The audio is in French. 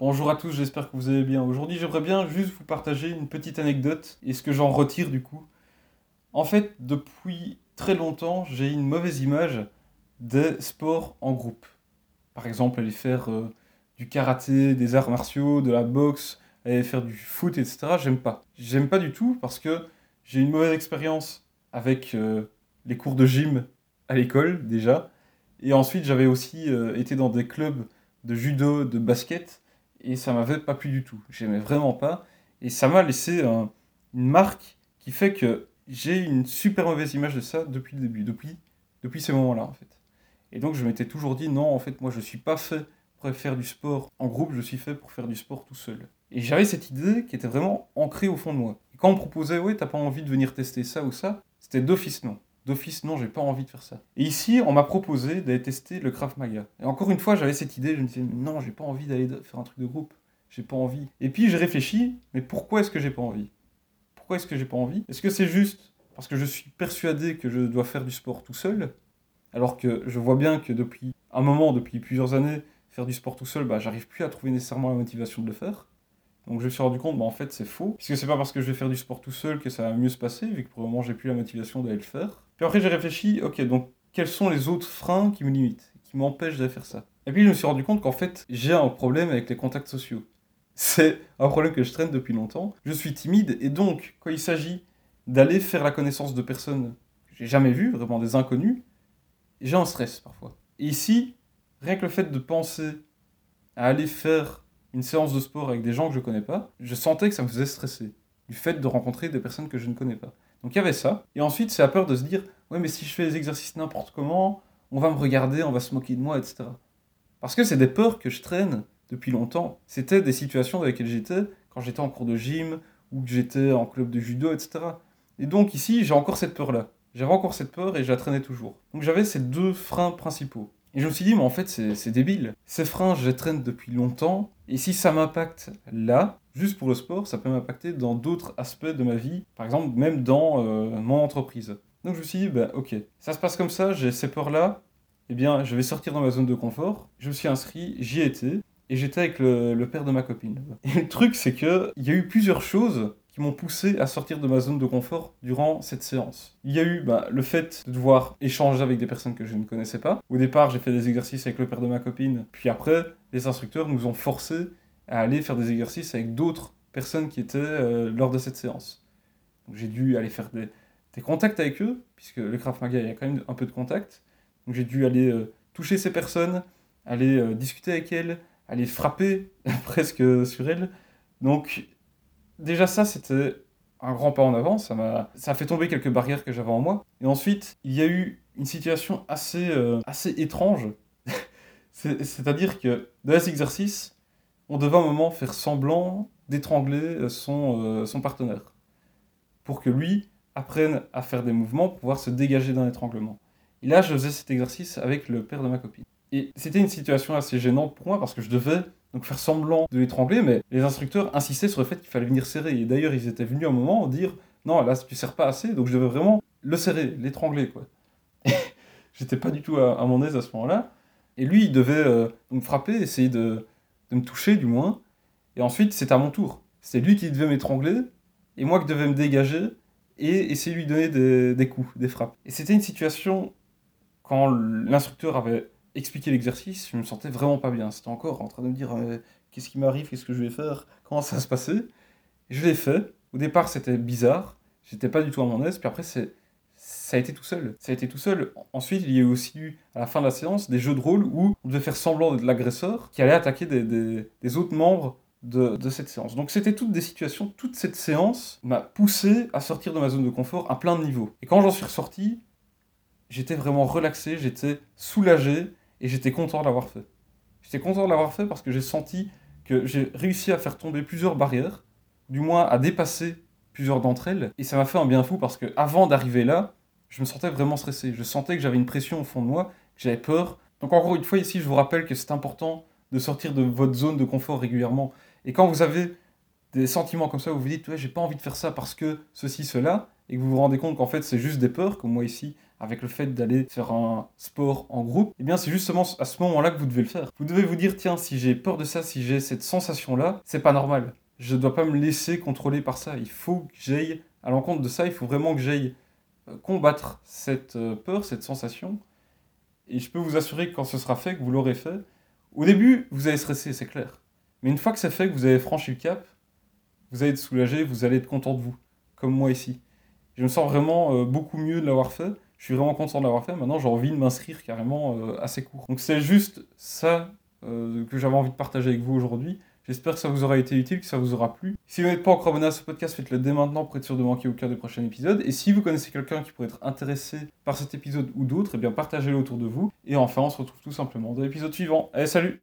Bonjour à tous, j'espère que vous allez bien. Aujourd'hui, j'aimerais bien juste vous partager une petite anecdote et ce que j'en retire du coup. En fait, depuis très longtemps, j'ai une mauvaise image des sports en groupe. Par exemple, aller faire euh, du karaté, des arts martiaux, de la boxe, aller faire du foot, etc. J'aime pas. J'aime pas du tout parce que j'ai une mauvaise expérience avec euh, les cours de gym à l'école déjà. Et ensuite, j'avais aussi euh, été dans des clubs de judo, de basket, et ça m'avait pas plu du tout. J'aimais vraiment pas. Et ça m'a laissé une marque qui fait que j'ai une super mauvaise image de ça depuis le début, depuis, depuis ces moments-là en fait. Et donc je m'étais toujours dit non, en fait, moi je suis pas fait pour faire du sport en groupe, je suis fait pour faire du sport tout seul. Et j'avais cette idée qui était vraiment ancrée au fond de moi. Et quand on me proposait, ouais, t'as pas envie de venir tester ça ou ça, c'était d'office non. D'office, non, j'ai pas envie de faire ça. Et ici, on m'a proposé d'aller tester le Krav Maga. Et encore une fois, j'avais cette idée, je me disais, non, j'ai pas envie d'aller faire un truc de groupe. J'ai pas envie. Et puis j'ai réfléchi, mais pourquoi est-ce que j'ai pas envie? Pourquoi est-ce que j'ai pas envie? Est-ce que c'est juste parce que je suis persuadé que je dois faire du sport tout seul? Alors que je vois bien que depuis un moment, depuis plusieurs années, faire du sport tout seul, bah, j'arrive plus à trouver nécessairement la motivation de le faire. Donc je me suis rendu compte, bah, en fait c'est faux, puisque c'est pas parce que je vais faire du sport tout seul que ça va mieux se passer, vu que pour le moment j'ai plus la motivation d'aller le faire. Puis après j'ai réfléchi, ok, donc quels sont les autres freins qui me limitent, qui m'empêchent de faire ça? Et puis je me suis rendu compte qu'en fait j'ai un problème avec les contacts sociaux. C'est un problème que je traîne depuis longtemps. Je suis timide, et donc quand il s'agit d'aller faire la connaissance de personnes que j'ai jamais vues, vraiment des inconnus, j'ai un stress parfois. Et ici, rien que le fait de penser à aller faire une séance de sport avec des gens que je connais pas, je sentais que ça me faisait stresser. Du fait de rencontrer des personnes que je ne connais pas. Donc il y avait ça. Et ensuite, c'est la peur de se dire Ouais, mais si je fais les exercices n'importe comment, on va me regarder, on va se moquer de moi, etc. Parce que c'est des peurs que je traîne depuis longtemps. C'était des situations dans lesquelles j'étais quand j'étais en cours de gym ou que j'étais en club de judo, etc. Et donc ici, j'ai encore cette peur-là. J'avais encore cette peur et je la traînais toujours. Donc j'avais ces deux freins principaux. Et je me suis dit, mais en fait, c'est débile. Ces freins, je les traîne depuis longtemps. Et si ça m'impacte là, juste pour le sport, ça peut m'impacter dans d'autres aspects de ma vie. Par exemple, même dans euh, mon entreprise. Donc je me suis dit, bah ok, ça se passe comme ça, j'ai ces peurs-là. Eh bien, je vais sortir dans ma zone de confort. Je me suis inscrit, j'y étais. Et j'étais avec le, le, père de ma copine. Et le truc, c'est que il y a eu plusieurs choses m'ont poussé à sortir de ma zone de confort durant cette séance. Il y a eu bah, le fait de devoir échanger avec des personnes que je ne connaissais pas. Au départ, j'ai fait des exercices avec le père de ma copine, puis après, les instructeurs nous ont forcés à aller faire des exercices avec d'autres personnes qui étaient euh, lors de cette séance. J'ai dû aller faire des, des, contacts avec eux, puisque le Krav Maga, il y a quand même un peu de contact. Donc j'ai dû aller euh, toucher ces personnes, aller euh, discuter avec elles, aller frapper presque sur elles. Donc déjà ça, c'était un grand pas en avant, ça m'a fait tomber quelques barrières que j'avais en moi. Et ensuite, il y a eu une situation assez, euh, assez étrange. C'est-à-dire que dans les exercices, on devait un moment faire semblant d'étrangler euh, son, euh, son partenaire. Pour que lui apprenne à faire des mouvements pour pouvoir se dégager d'un étranglement. Et là, je faisais cet exercice avec le père de ma copine. Et c'était une situation assez gênante pour moi parce que je devais donc faire semblant de l'étrangler, mais les instructeurs insistaient sur le fait qu'il fallait venir serrer. Et d'ailleurs, ils étaient venus à un moment dire non, là, tu serres pas assez, donc je devais vraiment le serrer, l'étrangler, quoi. J'étais pas du tout à, mon aise à ce moment-là. Et lui, il devait euh, me frapper, essayer de, de, me toucher, du moins. Et ensuite, c'était à mon tour. C'est lui qui devait m'étrangler, et moi qui devais me dégager, et essayer de lui donner des, des coups, des frappes. Et c'était une situation, quand l'instructeur avait expliquer l'exercice, je me sentais vraiment pas bien. C'était encore en train de me dire euh, qu'est-ce qui m'arrive, qu'est-ce que je vais faire, comment ça va se passer. je l'ai fait. Au départ, c'était bizarre. J'étais pas du tout à mon aise. Puis après, c'est ça a été tout seul. Ça a été tout seul. Ensuite, il y a aussi eu, à la fin de la séance, des jeux de rôle où on devait faire semblant de l'agresseur qui allait attaquer des, des, autres membres de, de, cette séance. Donc c'était toutes des situations, toute cette séance m'a poussé à sortir de ma zone de confort à plein de niveaux. Et quand j'en suis ressorti, j'étais vraiment relaxé, j'étais soulagé, et j'étais content de l'avoir fait. J'étais content de l'avoir fait parce que j'ai senti que j'ai réussi à faire tomber plusieurs barrières, du moins à dépasser plusieurs d'entre elles. Et ça m'a fait un bien fou parce que avant d'arriver là, je me sentais vraiment stressé. Je sentais que j'avais une pression au fond de moi, que j'avais peur. Donc encore une fois ici, je vous rappelle que c'est important de sortir de votre zone de confort régulièrement. Et quand vous avez des sentiments comme ça, vous vous dites ouais, j'ai pas envie de faire ça parce que ceci, cela, et que vous vous rendez compte qu'en fait c'est juste des peurs, comme moi ici, avec le fait d'aller faire un sport en groupe, eh bien c'est justement à ce moment-là que vous devez le faire. Vous devez vous dire, tiens, si j'ai peur de ça, si j'ai cette sensation-là, c'est pas normal. Je ne dois pas me laisser contrôler par ça. Il faut que j'aille à l'encontre de ça, il faut vraiment que j'aille euh, combattre cette euh, peur, cette sensation. Et je peux vous assurer que quand ce sera fait, que vous l'aurez fait, au début, vous allez stresser, c'est clair. Mais une fois que c'est fait, que vous avez franchi le cap, vous allez être soulagé, vous allez être content de vous, comme moi ici. Je me sens vraiment euh, beaucoup mieux de l'avoir fait. Je suis vraiment content de l'avoir fait. Maintenant, j'ai envie de m'inscrire carrément assez court. Donc c'est juste ça que j'avais envie de partager avec vous aujourd'hui. J'espère que ça vous aura été utile, que ça vous aura plu. Si vous n'êtes pas encore abonné à ce podcast, faites-le dès maintenant pour être sûr de manquer aucun des prochains épisodes. Et si vous connaissez quelqu'un qui pourrait être intéressé par cet épisode ou d'autres, eh bien partagez-le autour de vous. Et enfin, on se retrouve tout simplement dans l'épisode suivant. Allez, salut